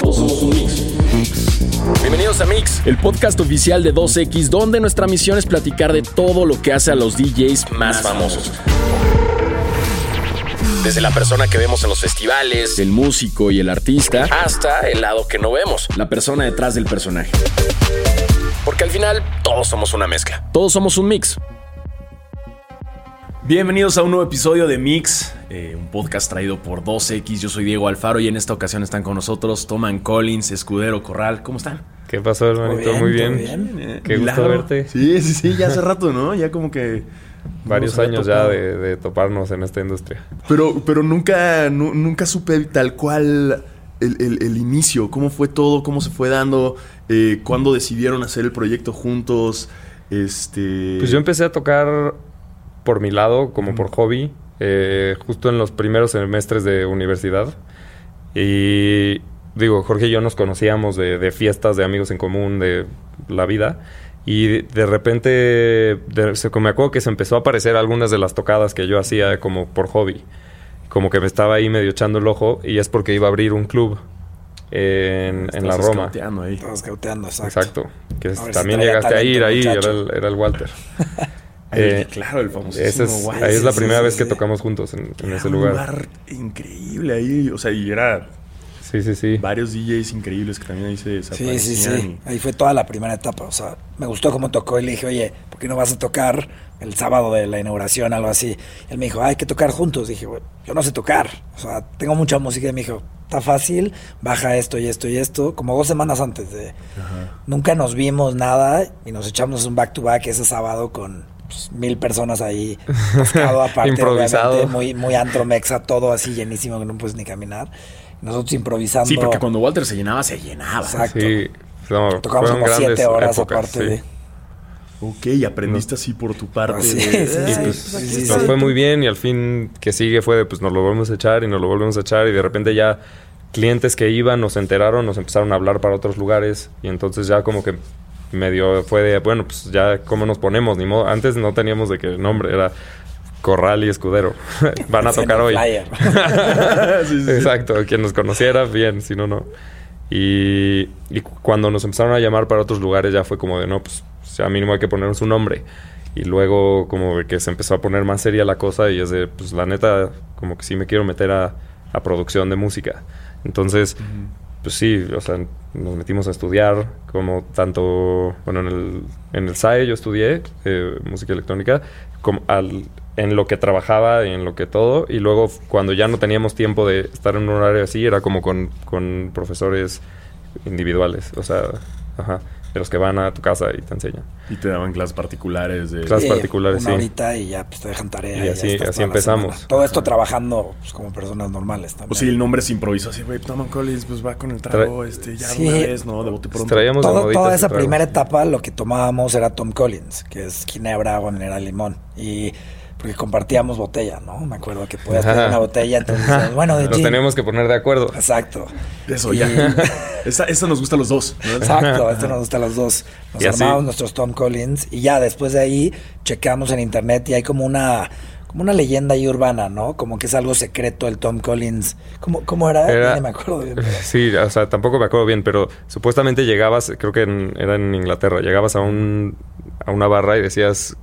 Todos somos un mix. Bienvenidos a Mix, el podcast oficial de 2X, donde nuestra misión es platicar de todo lo que hace a los DJs más famosos. Desde la persona que vemos en los festivales, el músico y el artista, hasta el lado que no vemos, la persona detrás del personaje. Porque al final todos somos una mezcla. Todos somos un mix. Bienvenidos a un nuevo episodio de Mix, eh, un podcast traído por 2X. Yo soy Diego Alfaro y en esta ocasión están con nosotros Toman Collins, Escudero Corral. ¿Cómo están? ¿Qué pasó, hermanito? Muy bien. Eh, Qué gusto milagro. verte. Sí, sí, sí, ya hace rato, ¿no? Ya como que... Varios años ya de, de toparnos en esta industria. Pero, pero nunca, nu- nunca supe tal cual el, el- el inicio, cómo fue todo, cómo se fue dando, eh, cuándo decidieron hacer el proyecto juntos. Este. Pues yo empecé a tocar por mi lado, como por hobby, eh, justo en los primeros semestres de universidad. Y digo, Jorge y yo nos conocíamos de, de fiestas, de amigos en común, de la vida. Y de, repente, de- se- me acuerdo que se empezó a aparecer algunas de las tocadas que yo hacía como por hobby. Como que me estaba ahí medio echando el ojo y es porque iba a abrir un club en, en la Roma. ahí. Estabas cauteando, exacto. Exacto. Que es- también llegaste a ir ahí, era el, era el Walter. Eh, claro, el famosísimo. Ese es, Wild. ahí es la sí, primera sí, vez sí. que tocamos juntos en, ese un lugar. increíble ahí. O sea, y era Sí, sí, sí. varios DJs increíbles que también ahí se Sí, desaparecían. sí, sí. Ahí fue toda la primera etapa. O sea, me gustó cómo tocó y le dije, oye, ¿por qué no vas a tocar el sábado de la inauguración, algo así? Y él me dijo, "Ah, hay que tocar juntos. Dije, "Güey, yo no sé tocar. O sea, tengo mucha música. Y me dijo, está fácil, baja esto y esto y esto. Como dos semanas antes de... Nunca nos vimos nada y nos echamos un back to back ese sábado con pues, mil personas ahí. Pescado aparte, Improvisado. obviamente, Muy, muy antromexa, todo así llenísimo que no puedes ni caminar. Nosotros improvisando. Sí, porque cuando Walter se llenaba, se llenaba. Exacto. Sí. No, Tocamos como siete horas épocas, aparte sí. de... Ok, y aprendiste así por tu parte. Sí, de- sí, Y sí, pues sí, sí, nos sí. fue muy bien y al fin que sigue fue de pues nos lo volvemos a echar y nos lo volvemos a echar y de repente ya clientes que iban nos enteraron, nos empezaron a hablar para otros lugares y entonces ya como que medio fue de bueno pues ya cómo nos ponemos ni modo antes no teníamos de qué nombre era Corral y Escudero van a tocar hoy. Sí, sí. Exacto, quien nos conociera, bien, si no, no. Y, y cu- cuando nos empezaron a llamar para otros lugares ya fue como de, no, pues ya mínimo hay que ponernos un nombre. Y luego como que se empezó a poner más seria la cosa y es de, pues la neta, como que sí me quiero meter a, a producción de música. Entonces, pues sí, o sea, nos metimos a estudiar como tanto, bueno, en el, en el SAE yo estudié eh, música electrónica, como al, en lo que trabajaba y en lo que todo, y luego cuando ya no teníamos tiempo de estar en un horario así, era como con, con profesores individuales, o sea, ajá, de los que van a tu casa y te enseñan. Y te daban clases particulares de... Clases Sí, particulares, una sí. horita y ya pues, te dejan tarea. Y así- así empezamos. semana. Todo esto trabajando pues, como personas normales también. O sea, el nombre se improvisó así, güey, Tom Collins, pues va con el trago, este, ya Sí. una vez, ¿no? De bote pronto. Traíamos de Todo- toda esa primera etapa lo que tomábamos era Tom Collins, que es ginebra, habanera, limón. Y porque compartíamos botella, ¿no? Me acuerdo que podías tener Ajá. una botella, entonces decíamos, bueno, de Nos teníamos que poner de acuerdo. Exacto. Eso, Y- ya. esa, esa nos gusta a los dos, ¿no? Exacto, esto nos gusta a los dos. Nos Y así- armamos nuestros Tom Collins y ya después de ahí checamos en internet y hay como una como una leyenda ahí urbana, ¿no? Como que es algo secreto el Tom Collins. ¿Cómo, cómo era? Era- Ya ni me acuerdo bien. pero- Sí, o sea, tampoco me acuerdo bien, pero supuestamente llegabas, creo que en- era en Inglaterra, llegabas a un a una barra y decías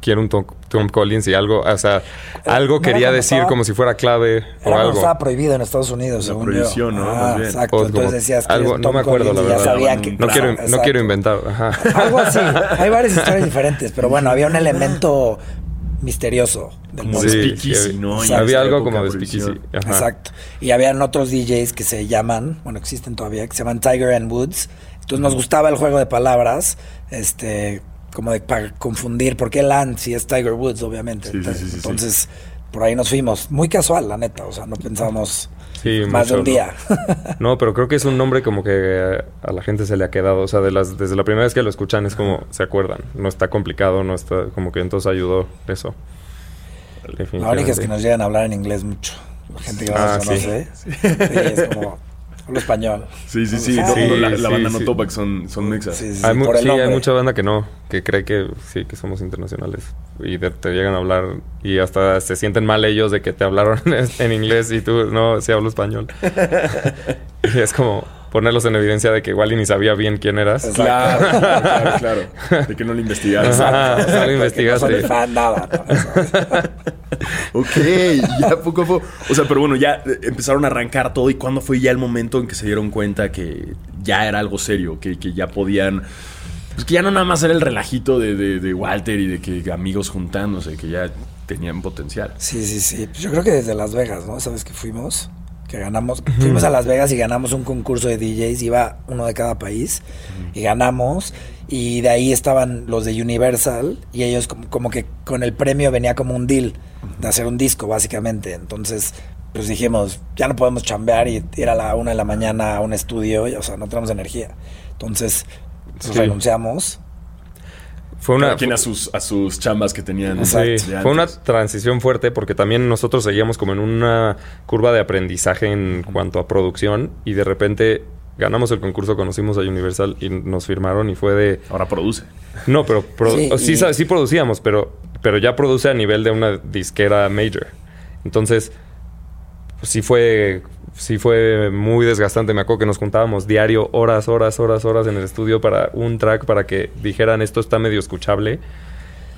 quiero un Tom, Tom Collins y algo, o sea, algo ¿no era quería decir estaba- como si fuera clave o algo. estaba prohibido en Estados Unidos, La según prohibición, yo. ¿no? Ah, Más bien. exacto. O Entonces decías que algo, no Tom me acuerdo la Collins verdad. Ya sabían que no quiero, no inventar, ajá. Algo así. Hay varias historias diferentes, pero bueno, había un elemento misterioso del Como de Sí, speakeasy, sí, ¿no? había algo como de speakeasy. Exacto. Y habían otros DJs que se llaman, bueno, existen todavía, que se llaman Tiger and Woods. Entonces nos gustaba el juego de palabras, este, como de para confundir, porque Land si es Tiger Woods, obviamente. Sí, sí. Entonces, por ahí nos fuimos. Muy casual, la neta, o sea, no pensamos Sí, más de un día. No, pero creo que es un nombre como que a la gente se le ha quedado. O sea, de las, desde la primera vez que lo escuchan es como se acuerdan. No está complicado, no está como que entonces ayudó eso. La única es que nos llegan a hablar en inglés mucho. La gente que no Ah, nos sí. conoce. Sí, es como Hablo español. Sí, sí, sí. Sí, No, no, la, banda sí. no topa que son, son mexas. Sí, sí, hay, mu- mucha banda que no, que cree que sí, que somos internacionales. Y de- te llegan a hablar y hasta se sienten mal ellos de que te hablaron en inglés y tú no, sí hablo español. y es como ponerlos en evidencia de que igual y ni sabía bien quién eras. Exacto. Claro, claro, claro. De que no lo investigaron. Ajá, no lo No investigaste. fan, nada. ¿no? Eso. Ok, ya poco a poco. O sea, pero bueno, ya eh, empezaron a arrancar todo. ¿Y cuándo fue ya el momento en que se dieron cuenta que ya era algo serio? Que, que ya podían. Pues que ya no nada más era el relajito de, de- de Walter y de que amigos juntándose, que ya tenían potencial. Sí, sí, sí. Pues yo creo que desde Las Vegas, ¿no? ¿Sabes que fuimos? Que ganamos. Fuimos a Las Vegas y ganamos un concurso de DJs. Iba uno de cada país. Y ganamos. Y de ahí estaban los de Universal. Y ellos, como, como que con el premio venía como un deal de hacer un disco, básicamente. Entonces, pues dijimos, ya no podemos chambear y ir a la una de la mañana a un estudio. y, o sea, no tenemos energía. Entonces, Sí. renunciamos. Fue una, quien a sus, a sus chambas que tenían. Sí, de fue una transición fuerte porque también nosotros seguíamos como en una curva de aprendizaje en cuanto a producción y de repente ganamos el concurso, conocimos a Universal y nos firmaron y fue de... Ahora produce. No, pero produ- Sí, y- sí producíamos, pero, pero ya produce a nivel de una disquera major. Entonces, pues sí fue, sí fue muy desgastante. Me acuerdo que nos juntábamos diario, horas, horas, horas, horas en el estudio para un track para que dijeran esto está medio escuchable.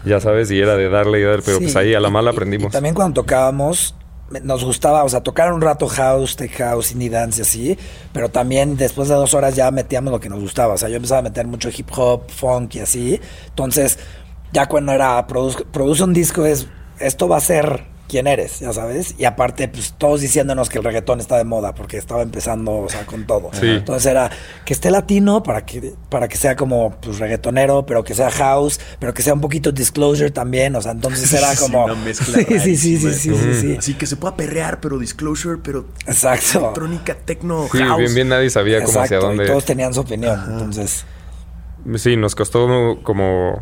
Ya sabes, y era de darle y darle, pero Sí, pues ahí a la mala y- aprendimos. Y también cuando tocábamos, nos gustaba, o sea, tocar un rato house, tech house, indie dance y así, pero también después de dos horas ya metíamos lo que nos gustaba. O sea, yo empezaba a meter mucho hip hop, funk y así. Entonces, ya cuando era produce, produce un disco es, esto va a ser quién eres, ya sabes. Y aparte, pues todos diciéndonos que el reggaetón está de moda, porque estaba empezando, o sea, con todo. Sí. Entonces era que esté latino para que, para que sea como pues reggaetonero, pero que sea house, pero que sea un poquito disclosure también. O sea, entonces era como. una mezcla sí, sí, sí, sí, sí, sí, sí. Así que se pueda perrear, pero disclosure, pero Exacto. electrónica, techno, Sí, house. bien, bien nadie sabía cómo hacia dónde. Y todos tenían su opinión. Entonces, Sí, nos costó como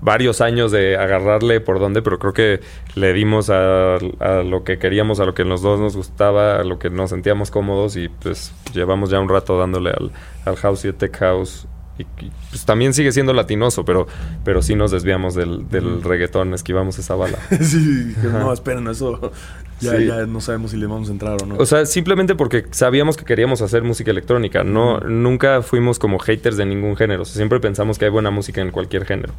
varios años de agarrarle por dónde, pero creo que le dimos a, a lo que queríamos, a lo que los dos nos gustaba, a lo que nos sentíamos cómodos y pues llevamos ya un rato dándole al, al house y al tech house. Y, y, pues también sigue siendo latinoso, pero, pero sí nos desviamos del, del reggaetón, esquivamos esa bala. sí, no, esperen, eso ya, Sí. ya no sabemos si le vamos a entrar o no. O sea, simplemente porque sabíamos que queríamos hacer música electrónica. No, nunca fuimos como haters de ningún género. O sea, siempre pensamos que hay buena música en cualquier género.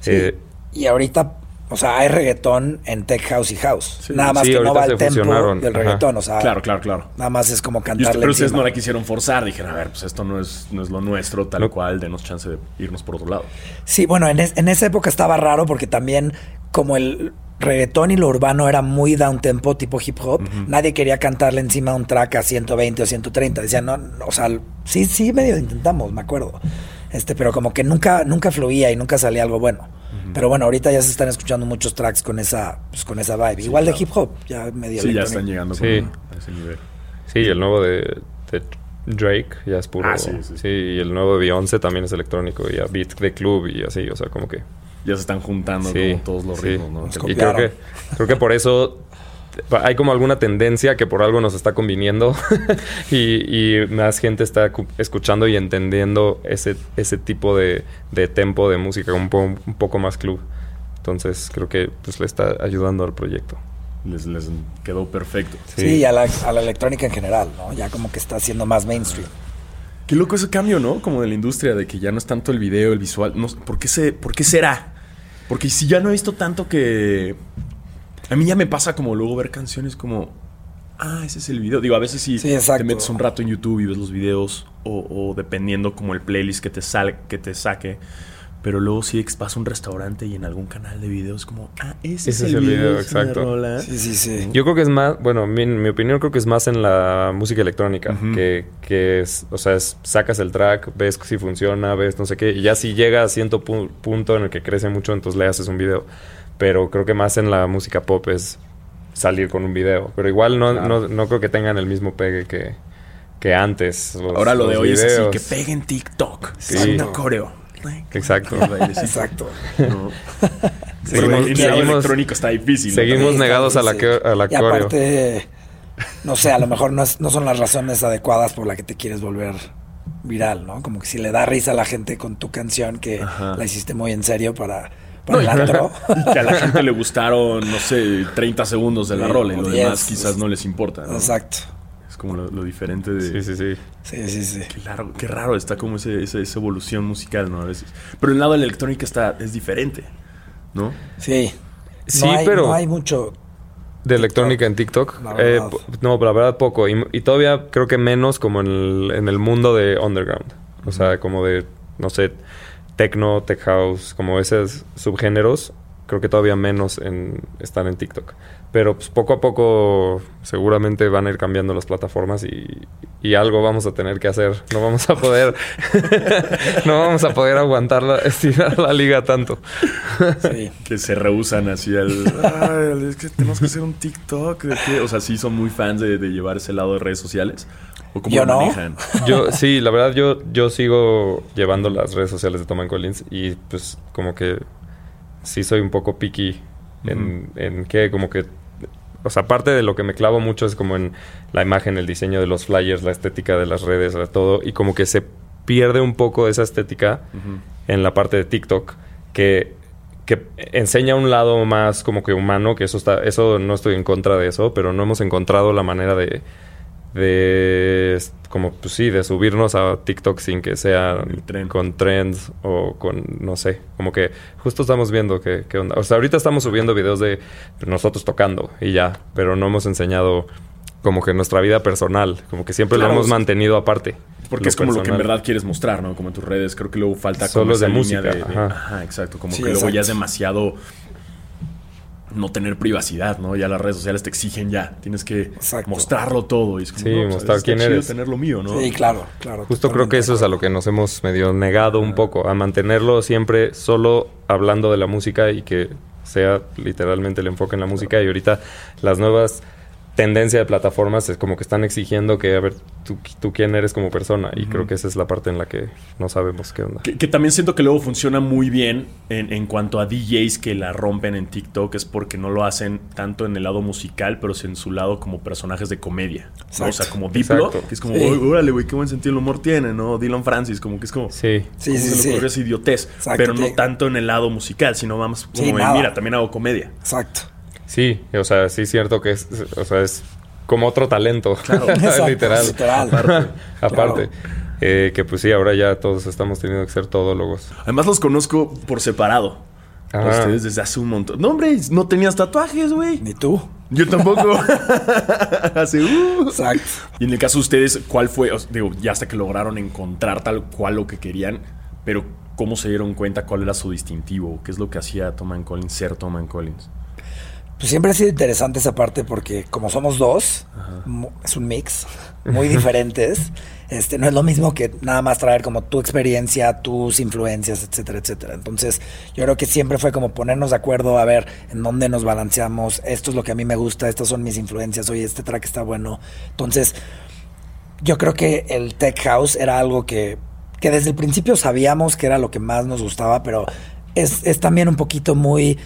sí. Eh, y ahorita, o sea, hay reggaetón en tech house y house. Sí. Nada más Sí, que no va se al tempo fusionaron. del Ajá. reggaetón. O sea, claro, claro, claro. nada más es como usted- cantarle pero ustedes no la quisieron forzar. Dijeron, a ver, pues esto no es, no es lo nuestro, tal No. cual, denos chance de irnos por otro lado. Sí, bueno, en, es- en esa época estaba raro porque también como el reggaetón y lo urbano era muy down tempo, tipo hip hop, nadie quería cantarle encima a un track a 120 o 130. Decían, no, no, o sea, sí, sí, medio intentamos, me acuerdo. Este, pero como que nunca, nunca fluía y nunca salía algo bueno. Pero bueno, ahorita ya se están escuchando muchos tracks con esa, pues, con esa vibe. Igual claro. de hip hop, ya medio Sí, ya están llegando Sí. a ese nivel. Sí, el nuevo de, de Drake ya es puro. Ah, sí, sí. sí, y el nuevo de Beyoncé también es electrónico y a beat de club y así, o sea, como que. Ya se están juntando Sí, como todos los sí. ritmos, ¿no? Nos Y creo que, creo que por eso hay como alguna tendencia que por algo nos está conviniendo y, y más gente está cu- escuchando y entendiendo ese, ese tipo de, de tempo de música un, po- un poco más club. Entonces creo que pues, le está ayudando al proyecto. Les, les quedó perfecto. Sí, y a la, a la electrónica en general, ¿no? Ya como que está siendo más mainstream. Qué loco ese cambio, ¿no? Como de la industria, de que ya no es tanto el video, el visual. No, ¿por, qué se, ¿Por qué será? Porque si ya no he visto tanto que... A mí ya me pasa como luego ver canciones como... Ah, ese es el video. Digo, a veces sí, Sí, exacto. te metes un rato en YouTube y ves los videos o, o dependiendo como el playlist que te, sal, que te saque. Pero luego sí vas a un restaurante y en algún canal de videos como... Ah, ese, es el video, esa exacto. rola. Sí, sí, sí. Yo creo que es más, bueno, mi, mi opinión creo que es más en la música electrónica, que, que es, o sea, es- sacas el track, ves si funciona, ves no sé qué, y ya si llega a cierto pu- punto en el que crece mucho, entonces le haces un video. Pero creo que más en la música pop es salir con un video. Pero igual no, Claro. no, no creo que tengan el mismo pegue que, que antes. los- Ahora lo de hoy es así, videos. que pegue en TikTok. Sí. Coreo. Exacto. Exacto. No. Seguimos- el seguimos- electrónico está difícil. seguimos negados a la, que- a la Y coreo. aparte, no sé, a lo mejor no, es- no son las razones adecuadas por las que te quieres volver viral, ¿no? Como que si le da risa a la gente con tu canción que Ajá. la hiciste muy en serio para, para No, el antro. y que a la gente le gustaron, no sé, 30 segundos de la Sí, rola y lo 10, demás quizás es- no les importa. ¿no? Exacto. Como lo, lo diferente de... Sí, sí, sí. Sí, sí, sí. Qué raro, qué raro está como ese, ese- esa evolución musical, ¿no? A veces. Pero el lado de la electrónica está, es diferente, ¿no? Sí. Sí, no hay, pero- No hay mucho. De electrónica en TikTok. La Eh, no, la verdad poco. Y, y todavía creo que menos como en el, en el mundo de underground. O sea, como de, no sé, techno, tech house, como esos subgéneros. Creo que todavía menos en, están en TikTok. Pero pues, poco a poco seguramente van a ir cambiando las plataformas y, y algo vamos a tener que hacer. No vamos a poder, no vamos a poder aguantar la, estirar la liga tanto. Sí. Que se rehusan así al... "Ay, es que tenemos que hacer un TikTok. ¿de qué?". O sea, sí son muy fans de, de llevar ese lado de redes sociales. ¿O cómo Yo lo no. manejan? Yo, sí, la verdad, yo, yo sigo llevando las redes sociales de Tom Collins y pues como que sí soy un poco picky en, en que como que... O sea, aparte de lo que me clavo mucho es como en la imagen, el diseño de los flyers, la estética de las redes, todo. Y como que se pierde un poco esa estética en la parte de TikTok que, que enseña un lado más como que humano, que eso está, eso no estoy en contra de eso, pero no hemos encontrado la manera de, de como pues sí, de subirnos a TikTok sin que sea tren. con trends o con, no sé, como que justo estamos viendo que, qué onda. O sea, ahorita estamos subiendo videos de nosotros tocando y ya, pero no hemos enseñado como que nuestra vida personal, como que siempre Claro, lo hemos mantenido aparte. Porque es como lo que en verdad quieres mostrar, ¿no? Como en tus redes. Creo que luego falta Solo como de música, de- de- ajá. ajá, exacto. Como Sí, que luego ya es demasiado no tener privacidad, ¿no? Ya las redes sociales te exigen ya. Tienes que Exacto. mostrarlo todo. Y es como, Sí, no, pues, mostrar está quién chido eres. tener lo mío, ¿no? Sí, claro, claro. Justo creo que eso es a lo que nos hemos medio negado un poco, a mantenerlo siempre solo hablando de la música y que sea literalmente el enfoque en la música. Y ahorita las nuevas tendencias de plataformas es como que están exigiendo que, a ver, tú, tú quién eres como persona. Y creo que esa es la parte en la que no sabemos qué onda. Que, que también siento que luego funciona muy bien en, en cuanto a DJs que la rompen en TikTok es porque no lo hacen tanto en el lado musical, pero sí en su lado como personajes de comedia. ¿no? O sea, como Diplo, Exacto. que es como, Sí. "Oy, órale, güey, qué buen sentido el humor tiene, ¿no? Dylan Francis, como que es como... Sí. Sí, ¿cómo sí, se le sí. ocurrió esa idiotez? Exacto, pero no tanto en el lado musical, sino vamos como, Sí, en, mira, también hago comedia. Exacto. Sí, o sea, sí es cierto que es, o sea, es como otro talento, Exacto, literal. literal. Aparte, Claro. eh, que pues sí, ahora ya todos estamos teniendo que ser todólogos. Además los conozco por separado. A ustedes desde hace un montón. No, hombre, no tenías tatuajes, güey. Ni tú. Yo tampoco. Hace, uh. Exacto. Y en el caso de ustedes, ¿cuál fue? O sea, digo, ya hasta que lograron encontrar tal cual lo que querían, pero ¿cómo se dieron cuenta cuál era su distintivo? ¿Qué es lo que hacía Tom Collins ser Tom Collins? Pues siempre ha sido interesante esa parte porque como somos dos, es un mix, muy diferentes. Este, no es lo mismo que nada más traer como tu experiencia, tus influencias, etcétera, etcétera. Entonces, yo creo que siempre fue como ponernos de acuerdo a ver en dónde nos balanceamos. Esto es lo que a mí me gusta, estas son mis influencias. Oye, este track está bueno. Entonces, yo creo que el tech house era algo que, que desde el principio sabíamos que era lo que más nos gustaba, pero es, es también un poquito muy...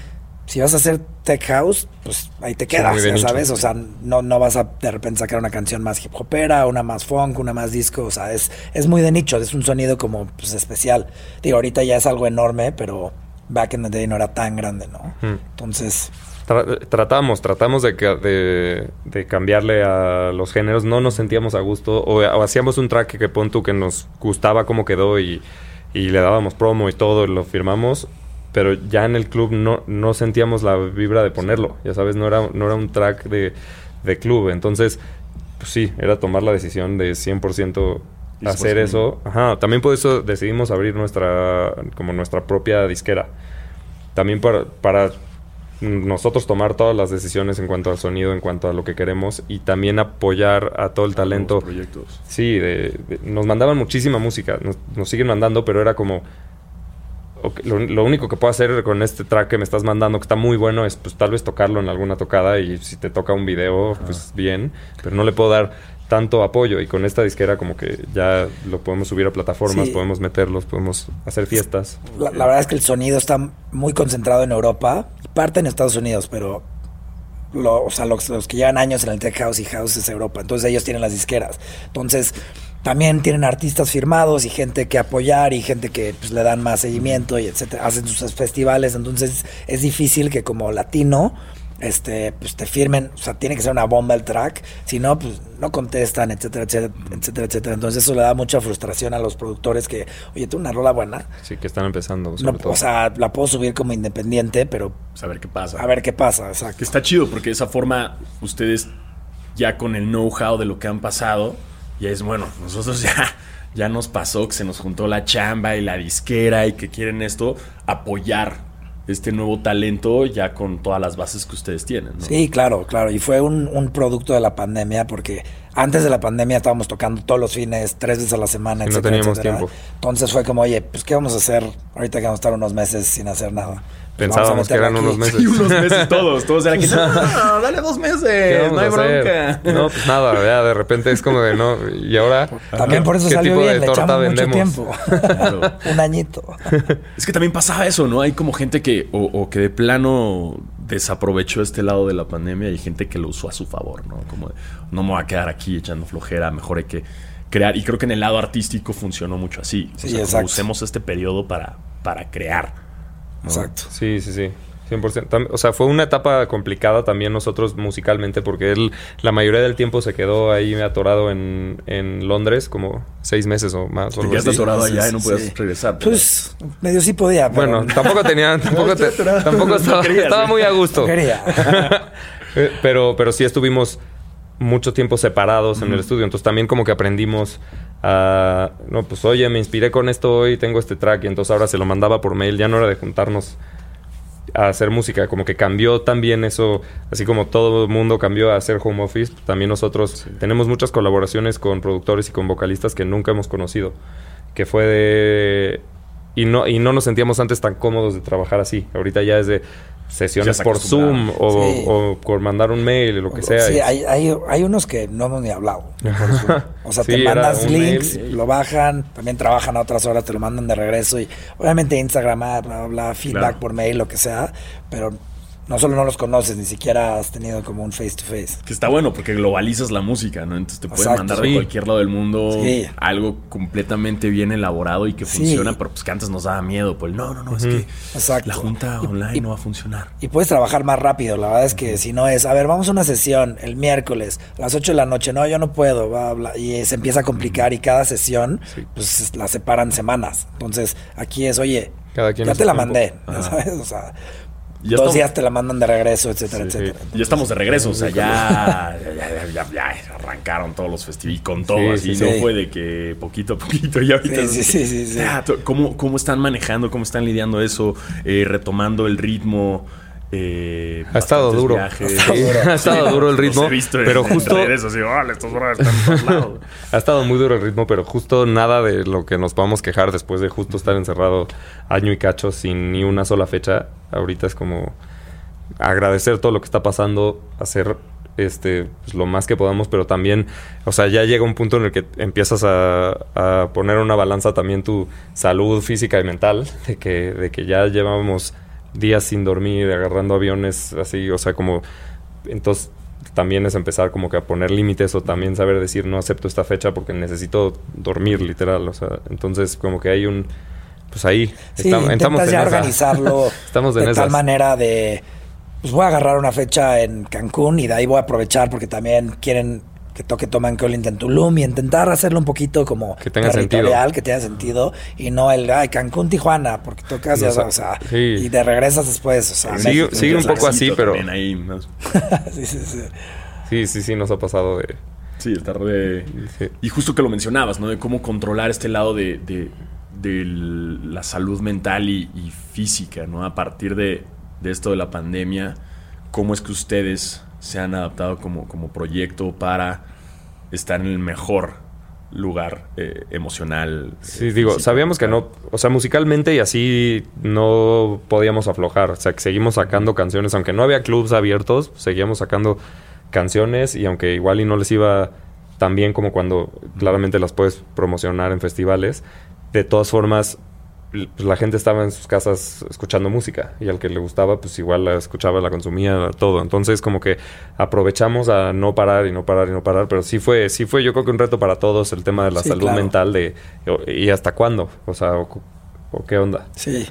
Si vas a hacer tech house, pues ahí te quedas, ya nicho. sabes. O sea, no, no vas a de repente sacar una canción más hip hopera, una más funk, una más disco. O sea, es, es muy de nicho, es un sonido como pues, especial. Digo, ahorita ya es algo enorme, pero back in the day no era tan grande, ¿no? Hmm. Entonces, Tra- tratamos, tratamos de, de cambiarle a los géneros. No nos sentíamos a gusto. O, o hacíamos un track que pon tú que nos gustaba cómo quedó y, y le dábamos promo y todo, y lo firmamos. Pero ya en el club no, no sentíamos la vibra de ponerlo. Ya sabes, no era, no era un track de, de club. Entonces, pues sí, era tomar la decisión de 100% Y hacer eso. Ajá, también por eso decidimos abrir nuestra, como nuestra propia disquera. También para, para nosotros tomar todas las decisiones en cuanto al sonido, en cuanto a lo que queremos y también apoyar a todo el talento. Proyectos. Sí, de- de- nos mandaban muchísima música, nos, nos siguen mandando, pero era como... lo, lo único que puedo hacer con este track que me estás mandando, que está muy bueno, es pues tal vez tocarlo en alguna tocada y si te toca un video, pues bien, pero no le puedo dar tanto apoyo y con esta disquera como que ya lo podemos subir a plataformas, Sí. podemos meterlos, podemos hacer fiestas. la, la verdad es que el sonido está muy concentrado en Europa, parte en Estados Unidos, pero lo- o sea, los, los que llevan años en el tech house y house es Europa. Entonces ellos tienen las disqueras. Entonces también tienen artistas firmados y gente que apoyar y gente que pues, le dan más seguimiento y etcétera. Hacen sus festivales. Entonces es difícil que como latino este, pues te firmen, o sea, tiene que ser una bomba el track, si no, pues no contestan, etcétera, etcétera, etcétera, etcétera. Entonces eso le da mucha frustración a los productores que, oye, tú una rola buena, Sí, que están empezando, no, sobre todo. o sea, la puedo subir como independiente, pero Saber qué pasa. a ver qué pasa, exacto. Que está chido porque de esa forma ustedes ya con el know-how de lo que han pasado, ya es bueno, nosotros ya, ya nos pasó que se nos juntó la chamba y la disquera y que quieren esto, apoyar este nuevo talento ya con todas las bases que ustedes tienen. ¿no? Sí, claro, claro. Y fue un producto de la pandemia porque antes de la pandemia estábamos tocando todos los fines, tres veces a la semana, Sí, no etcétera, teníamos etcétera. tiempo. Entonces fue como, oye, pues ¿qué vamos a hacer ahorita que vamos a estar unos meses sin hacer nada? Pues, Pensábamos vamos a que eran meterlo unos aquí. meses. Y unos meses todos, todos era que no, no, dale dos ¿Qué meses, no hay bronca. No, pues nada, ya de repente es como de no. ¿Y ahora? También por eso ¿Qué salió tipo bien, de le torta vendemos? mucho tiempo. Claro. un añito. Es que también pasaba eso, ¿no? Hay como gente que, o, o que de plano desaprovechó este lado de la pandemia y hay gente que lo usó a su favor, ¿no? Como de, no me voy a quedar aquí echando flojera, mejor hay que crear. Y creo que en el lado artístico funcionó mucho así. Sí, o sea, como exacto. usemos este periodo para, para crear. ¿no? Exacto. Sí, sí, sí. 100%. Tam- O sea, fue una etapa complicada también nosotros musicalmente porque él la mayoría del tiempo se quedó ahí atorado en, en Londres como seis meses o más. o Te algo quedaste así. atorado allá y no Sí. podías regresar. pero- Pues medio sí podía, pero Bueno, tampoco tenía, tampoco, te- tampoco No estaba, querías, estaba muy a gusto. no quería. Eh, pero, pero sí estuvimos mucho tiempo separados en el estudio. Entonces también como que aprendimos a... No, pues oye, me inspiré con esto hoy, tengo este track. Y entonces ahora se lo mandaba por mail. Ya no era de juntarnos a hacer música. Como que cambió también eso. Así como todo el mundo cambió a hacer home office. También nosotros tenemos muchas colaboraciones con productores y con vocalistas que nunca hemos conocido. Que fue de... Y no, y no nos sentíamos antes tan cómodos de trabajar así. Ahorita ya es de sesiones se por Zoom o, Sí. o por mandar un mail o lo que sea. Sí, hay, hay, hay unos que no hemos ni hablado. por Zoom. O sea, Sí, te mandas links, mail. lo bajan, también trabajan a otras horas, te lo mandan de regreso y obviamente Instagram, ah, bla, bla, bla, feedback Claro. por mail, lo que sea, pero no solo no los conoces, ni siquiera has tenido como un face to face. Que está bueno porque globalizas la música, ¿no? Entonces te pueden Exacto. mandar de Sí. cualquier lado del mundo Sí. algo completamente bien elaborado y que Sí. funciona, pero pues que antes nos daba miedo. Pues no, no, no, es que Exacto. la junta online y- no va a funcionar. Y puedes trabajar más rápido, la verdad es que si no es, a ver, vamos a una sesión el miércoles a las 8 de la noche, no, yo no puedo, bla, bla, y se empieza a complicar y cada sesión, Sí. pues la separan semanas. Entonces aquí es, oye, Cada quien ya te la tiempo. mandé. ¿sabes? O sea, Ya dos estamos- días te la mandan de regreso, etcétera, Sí, sí. etcétera. Ya estamos de regreso, o sea, ya, ya, ya, ya- ya arrancaron todos los festivales y con todo, Sí, así sí, no sí. fue de que poquito a poquito y ahorita. Sí, sí, sí, sí, sí. Ya, to- ¿cómo, ¿Cómo están manejando, cómo están lidiando eso, eh, retomando el ritmo? Eh, Ha estado duro. viajes? Ha estado duro. el Los ritmo. he visto en- pero en justo redes, así, "Órale, estos brothers están en todos lados". ha estado muy duro el ritmo, pero justo nada de lo que nos podamos quejar después de justo estar encerrado año y cacho sin ni una sola fecha. Ahorita es como agradecer todo lo que está pasando, hacer este pues, lo más que podamos, pero también, o sea, ya llega un punto en el que empiezas a, a poner una balanza también tu salud física y mental, de que, de que ya llevábamos días sin dormir, agarrando aviones así, o sea, como entonces también es empezar como que a poner límites o también saber decir no acepto esta fecha porque necesito dormir literal, o sea, entonces como que hay un pues ahí Sí, estamos, estamos en ya esa. organizarlo Estamos en de esas. tal manera de, pues voy a agarrar una fecha en Cancún y de ahí voy a aprovechar porque también quieren que toque Toma en Tulum y intentar hacerlo un poquito como Que tenga territorial, sentido. que tenga sentido y no el, ay, Cancún, Tijuana, porque tocas, No, o sea, sí. y te regresas después, o sea, Sigue- México, sigue un poco así, pero- También ahí, ¿no? sí, sí, sí. Sí, sí, sí, nos ha pasado de... Sí, estar de... sí. Y justo que lo mencionabas, ¿no? De cómo controlar este lado de, de- de la salud mental y, y física, ¿no? A partir de, de esto de la pandemia, ¿cómo es que ustedes se han adaptado como, como proyecto para estar en el mejor lugar eh, emocional? Sí, eh, digo, físico, sabíamos que no, o sea, musicalmente y así no podíamos aflojar, o sea, que seguimos sacando canciones, aunque no había clubs abiertos, seguíamos sacando canciones y aunque igual y no les iba tan bien como cuando claramente las puedes promocionar en festivales, de todas formas pues, la gente estaba en sus casas escuchando música y al que le gustaba, pues igual la escuchaba, la consumía, todo. Entonces, como que aprovechamos a no parar y no parar y no parar, pero sí fue, sí fue yo creo que un reto para todos el tema de la Sí, salud claro. mental de y hasta cuándo, o sea, o, o qué onda. Sí,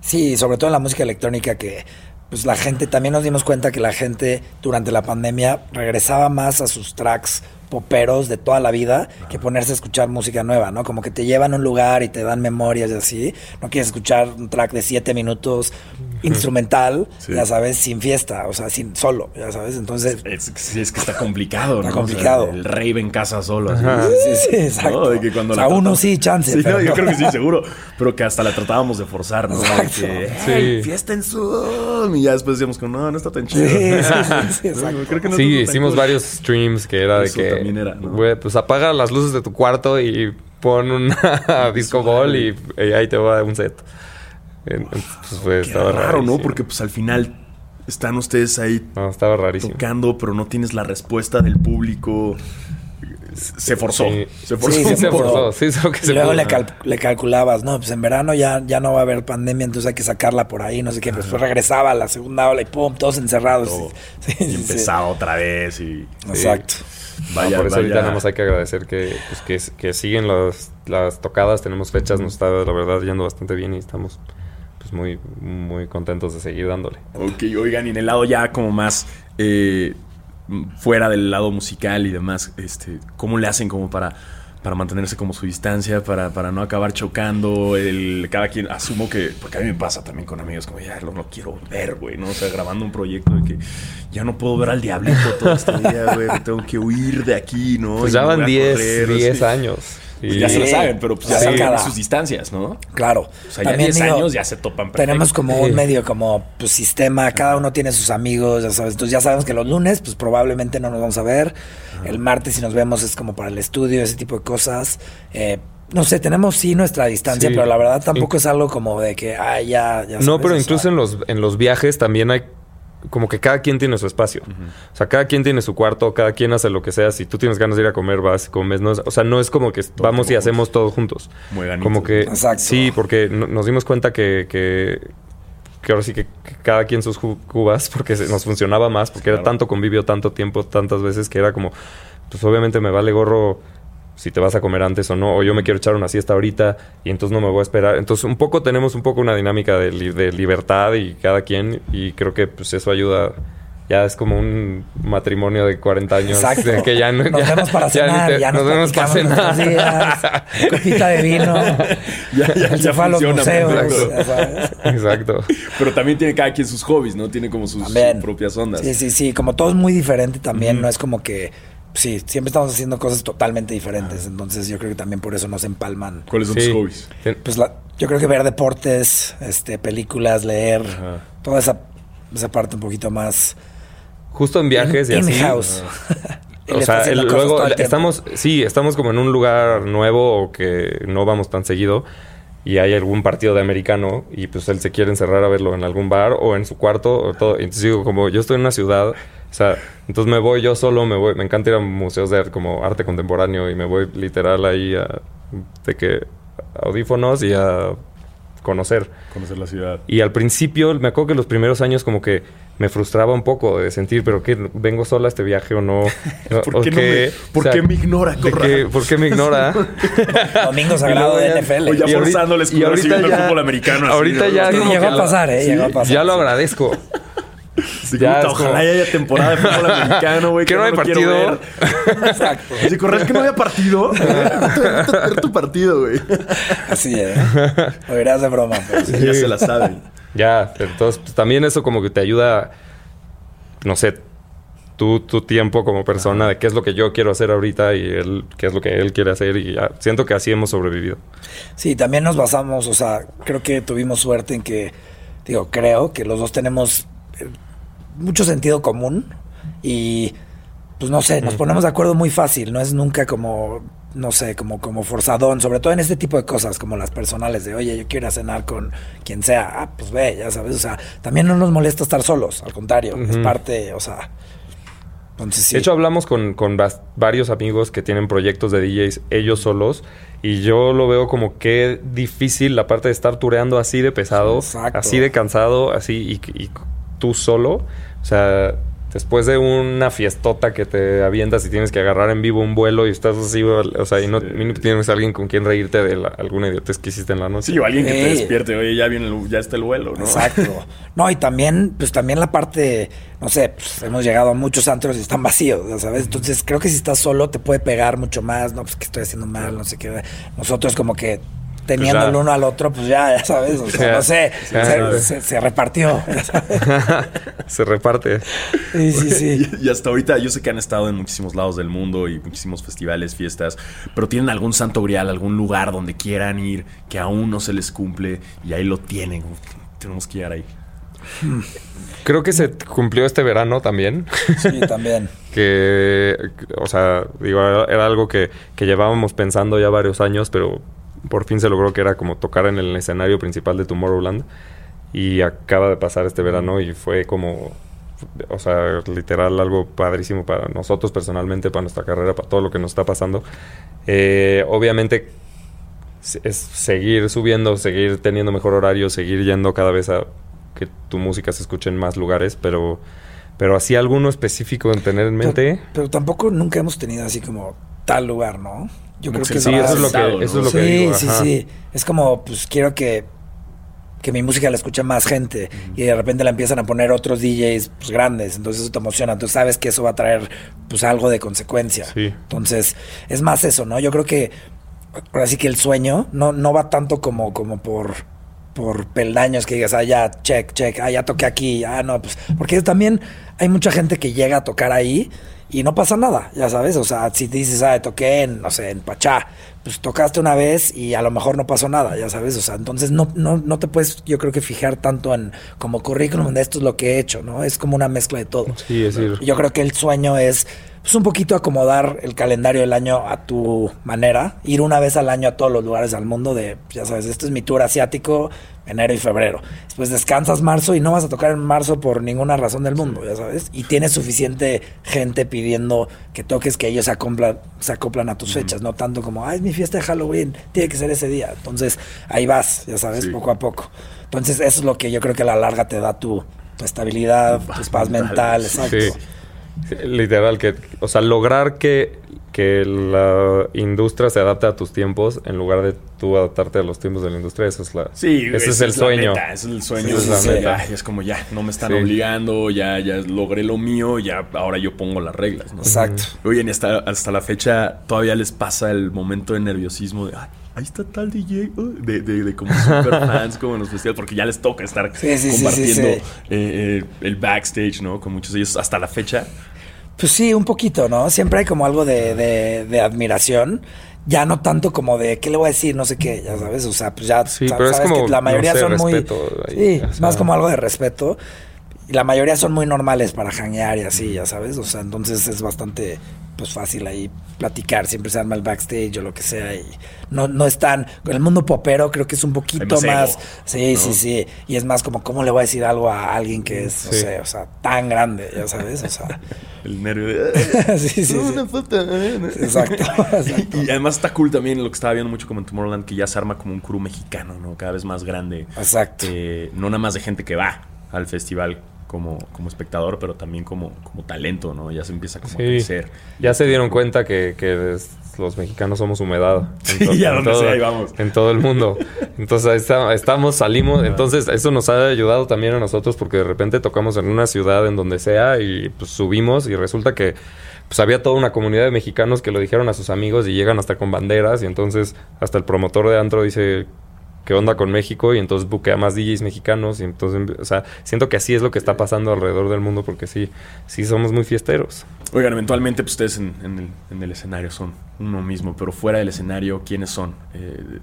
sí, sobre todo en la música electrónica que pues la gente, también nos dimos cuenta que la gente durante la pandemia regresaba más a sus tracks poperos de toda la vida que ponerse a escuchar música nueva, ¿no? Como que te llevan a un lugar y te dan memorias y así. No quieres escuchar un track de siete minutos instrumental, Sí. ya sabes, sin fiesta, o sea, sin solo, ya sabes. Entonces, Es, sí, es que está complicado, Está ¿no? complicado. O sea, el rave en casa solo. así. Sí, sí, exacto. ¿no? De que cuando o sea, la uno sí, chance. Sí, pero no, yo creo que sí, seguro. Pero que hasta la tratábamos de forzar, ¿no? De Exacto. que, Sí. "Hey, fiesta en Zoom. Y ya después decíamos que no, no está tan chido. Sí, sí, sí, sí, No, exacto. creo que no hicimos varios streams que era de Eso que, también era, ¿no? güey, pues apaga las luces de tu cuarto y pon una disco ball y, y ahí te va un set. En- Pues fue, Qué estaba raro, ¿no? Porque pues al final están ustedes ahí No, estaba rarísimo. tocando, pero no tienes la respuesta del público. Se forzó. Sí. Se forzó. Sí, un Sí, se poco. forzó, sí, es lo que Y se luego le, cal- le calculabas, no, pues en verano ya, ya no va a haber pandemia, entonces hay que sacarla por ahí, no sé qué. Pues, Después regresaba la segunda ola y pum, todos encerrados. Todo. Sí, Y sí, sí. empezaba otra vez y... Exacto. No, Vaya, por eso ahorita vaya. nada más hay que agradecer que, pues, que, que siguen las, las tocadas, tenemos fechas, nos está la verdad yendo bastante bien y estamos pues muy, muy contentos de seguir dándole. Ok, oigan, y en el lado ya como más eh, fuera del lado musical y demás, este, ¿cómo le hacen como para, para mantenerse como su distancia, para, para no acabar chocando? El, cada quien, asumo que, porque a mí me pasa también con amigos, como ya no lo quiero ver, güey, ¿no? O sea, grabando un proyecto de que ya no puedo ver al diablito todo este día, güey, tengo que huir de aquí, ¿no? Pues ya van voy a 10, correr, 10 sí. años. Pues ya se lo saben, pero pues ya Sí. sus distancias, ¿no? Claro. O sea, ya También 10 digo, años ya se topan perfecto. Tenemos como Sí. un medio como pues, sistema, cada uno tiene sus amigos, ya sabes. Entonces ya sabemos que los lunes pues probablemente no nos vamos a ver. El martes si nos vemos es como para el estudio, ese tipo de cosas. Eh, no sé, tenemos sí nuestra distancia, Sí. pero la verdad tampoco es algo como de que, ay, ya, ya No, sabes, pero o incluso sea, en los, en los viajes también hay como que cada quien tiene su espacio. O sea, cada quien tiene su cuarto, cada quien hace lo que sea. Si tú tienes ganas de ir a comer, vas, comes. No es- o sea, no es como que vamos y hacemos todo juntos. Muy ganitos. Como que... Exacto. Sí, porque no- nos dimos cuenta que... que que ahora sí que, que cada quien sus cubas, porque se- nos funcionaba más, porque era tanto convivio, tanto tiempo, tantas veces, que era como, pues obviamente me vale gorro si te vas a comer antes o no, o yo me quiero echar una siesta ahorita y entonces no me voy a esperar. Entonces un poco tenemos un poco una dinámica de, li- de libertad y cada quien y creo que pues eso ayuda. Ya es como un matrimonio de 40 años. Exacto. que ya no, nos ya- vemos para ya cenar, te- ya nos vemos para cenar. días, copita de vino. Ya, ya, ya fue a los funciona museos, ya sabes. Exacto. Pero también tiene cada quien sus hobbies, ¿no? Tiene como sus propias ondas. Sí, sí, sí. Como todo es muy diferente también, no es como que. Sí, siempre estamos haciendo cosas totalmente diferentes. Entonces, yo creo que también por eso nos empalman. ¿Cuáles son Sí. tus hobbies? Pues la, yo creo que ver deportes, este, películas, leer, Ajá. toda esa, esa parte un poquito más Justo en viajes y así. in-house. Él O sea, el- luego el estamos, sí, estamos como en un lugar nuevo o que no vamos tan seguido y hay algún partido de americano y pues él se quiere encerrar a verlo en algún bar o en su cuarto o todo. Entonces digo, como yo estoy en una ciudad, o sea, entonces me voy yo solo, me voy, me encanta ir a museos de arte, como arte contemporáneo y me voy literal ahí a, de que audífonos y a conocer. Conocer la ciudad. Y al principio, me acuerdo que los primeros años como que me frustraba un poco de sentir, pero que vengo sola a este viaje o no. ¿Por qué, no me, ¿por o sea, qué me ignora, que- ¿Por qué me ignora? Domingo sagrado de ya- NFL. o ya Y ahorita- forzando la y ahorita siguiendo el ya- fútbol americano. ahorita ya como llegó a pasar, ¿eh? sí, Llegó a pasar. ya lo agradezco. Sí, Ya puta, es ojalá como- haya temporada de fútbol americano, güey. Que no hay lo quiero partido. ver. Exacto. Si corres que no había partido, ver tu partido, güey. Así, ¿eh? Lo dirás de broma, pero sí. Ya se la saben. Ya, entonces pues, también eso como que te ayuda, no sé, tu, tu tiempo como persona de qué es lo que yo quiero hacer ahorita y él, qué es lo que él quiere hacer y ya, siento que así hemos sobrevivido. Sí, también nos basamos, o sea, creo que tuvimos suerte en que, digo, creo que los dos tenemos eh, mucho sentido común y, pues no sé, nos ponemos de acuerdo muy fácil, no es nunca como, no sé, como, como forzadón, sobre todo en este tipo de cosas, como las personales, de, oye, yo quiero ir a cenar con quien sea, ah, pues ve, ya sabes, o sea, también no nos molesta estar solos, al contrario, es parte, o sea, Entonces sí. De hecho, hablamos con, con varios amigos que tienen proyectos de DJs ellos solos. Y yo lo veo como que difícil la parte de estar tureando así de pesado, Exacto. así de cansado, así y, y tú solo. O sea, después de una fiestota que te avientas y tienes que agarrar en vivo un vuelo y estás así, o sea, y no, mínimo tienes alguien con quien reírte de la- alguna idiotez que hiciste en la noche. Sí, o alguien que te Sí. despierte, oye, ya viene el- ya está el vuelo, ¿no? Exacto. No, y también, pues también la parte, no sé, pues hemos llegado a muchos antros y están vacíos, ¿sabes? Entonces creo que si estás solo te puede pegar mucho más, no, pues que estoy haciendo mal, no sé qué. Nosotros como que teniendo el uno al otro, pues ya, ya sabes, o sea, Ya. no sé, se, ya. se- se repartió. Se reparte. Sí, sí, sí. Y, y hasta ahorita yo sé que han estado en muchísimos lados del mundo y muchísimos festivales, fiestas, pero tienen algún santo grial, algún lugar donde quieran ir que aún no se les cumple y ahí lo tienen. Uf, Tenemos que ir ahí. Creo que se cumplió este verano también. Sí, también. que, o sea, digo, era, era algo que, que llevábamos pensando ya varios años, pero por fin se logró que era como tocar en el escenario principal de Tomorrowland. Y acaba de pasar este verano y fue como, o sea, literal algo padrísimo para nosotros personalmente, para nuestra carrera, para todo lo que nos está pasando. Eh, obviamente es seguir subiendo, seguir teniendo mejor horario, seguir yendo cada vez a que tu música se escuche en más lugares, pero... Pero así alguno específico en tener en mente. Pero, pero tampoco nunca hemos tenido así como tal lugar, ¿no? Yo creo que que Sí, eso es lo que, eso es lo que sí, digo. sí, ajá. sí. Es como, pues quiero que, que mi música la escuche más gente y de repente la empiezan a poner otros DJs pues, grandes, entonces eso te emociona. Tú sabes que eso va a traer pues algo de consecuencia. Sí. Entonces, es más eso, ¿no? Yo creo que ahora sí que el sueño no, no va tanto como, como por por peldaños que digas, ah, ya, check, check, ah, ya toqué aquí, ah, no, pues, porque también hay mucha gente que llega a tocar ahí y no pasa nada, ya sabes, o sea, si te dices, ah, toqué en, no sé, en Pachá, pues tocaste una vez y a lo mejor no pasó nada, ya sabes, o sea, entonces no, no, no te puedes, yo creo que fijar tanto en como currículum de esto es lo que he hecho, ¿no? Es como una mezcla de todo. Sí, es decir, Yo creo que el sueño es pues, un poquito acomodar el calendario del año a tu manera, ir una vez al año a todos los lugares del mundo de, ya sabes, este es mi tour asiático, enero y febrero. Después descansas marzo y no vas a tocar en marzo por ninguna razón del mundo, ya sabes. Y tienes suficiente gente pidiendo que toques que ellos se acoplan, se acoplan a tus fechas, no tanto como, ay, mi fiesta de Halloween, tiene que ser ese día. Entonces ahí vas, ya sabes, Sí. poco a poco. Entonces eso es lo que yo creo que a la larga te da tu, tu estabilidad, tu paz mental, exacto. sí. Sí, Literal, que, o sea, lograr que, que la industria se adapte a tus tiempos en lugar de tú adaptarte a los tiempos de la industria, eso es la, Sí, ese es el sueño. meta, ese es el sueño. Sí, esa es la sí. meta. Ay, es como ya, no me están Sí. obligando, ya, ya logré lo mío, ya ahora yo pongo las reglas. ¿no? Exacto. Oye, y hasta, hasta la fecha todavía les pasa el momento de nerviosismo de, "Ay, ahí está tal DJ, uh", de, de, de como super fans, como en los festivales, porque ya les toca estar Sí, sí, sí, compartiendo sí, sí. eh, eh, el backstage, ¿no? Con muchos de ellos hasta la fecha. Pues sí, un poquito, ¿no? Siempre hay como algo de, de, de admiración. Ya no tanto como de qué le voy a decir, no sé qué, ya sabes. O sea, pues ya Sí, sa- pero es sabes como, que la no mayoría sé, son muy. ahí, sí, sea. más como algo de respeto. Y la mayoría son muy normales para janguear y así, ya sabes. O sea, entonces es bastante pues fácil ahí platicar. Siempre se arma el backstage o lo que sea. Y no, no están. Con el mundo popero creo que es un poquito más ego, sí, ¿no? sí, sí. Y es más como, ¿cómo le voy a decir algo a alguien que es, no Sí. sé, o sea, tan grande, ya sabes? O sea. El nervio de... sí, sí, sí. Una foto. Exacto, exacto. Y, y además está cool también lo que estaba viendo mucho como en Tomorrowland, que ya se arma como un crew mexicano, ¿no? Cada vez más grande. Exacto. Eh, no nada más de gente que va al festival como, como espectador, pero también como, como talento, ¿no? Ya se empieza como a crecer. Ya se dieron cuenta que, que es- los mexicanos somos humedad. En Sí, a donde sea, ahí vamos. En todo el mundo. Entonces ahí está- estamos, salimos. Entonces eso nos ha ayudado también a nosotros porque de repente tocamos en una ciudad en donde sea y pues subimos y resulta que pues había toda una comunidad de mexicanos que lo dijeron a sus amigos y llegan hasta con banderas y entonces hasta el promotor de antro dice qué onda con México y entonces buquea más DJs mexicanos y entonces, o sea, siento que así es lo que está pasando alrededor del mundo porque sí, sí somos muy fiesteros. Oigan, eventualmente pues, ustedes en, en el, en el escenario son uno mismo, pero fuera del escenario, ¿quiénes son? Eh,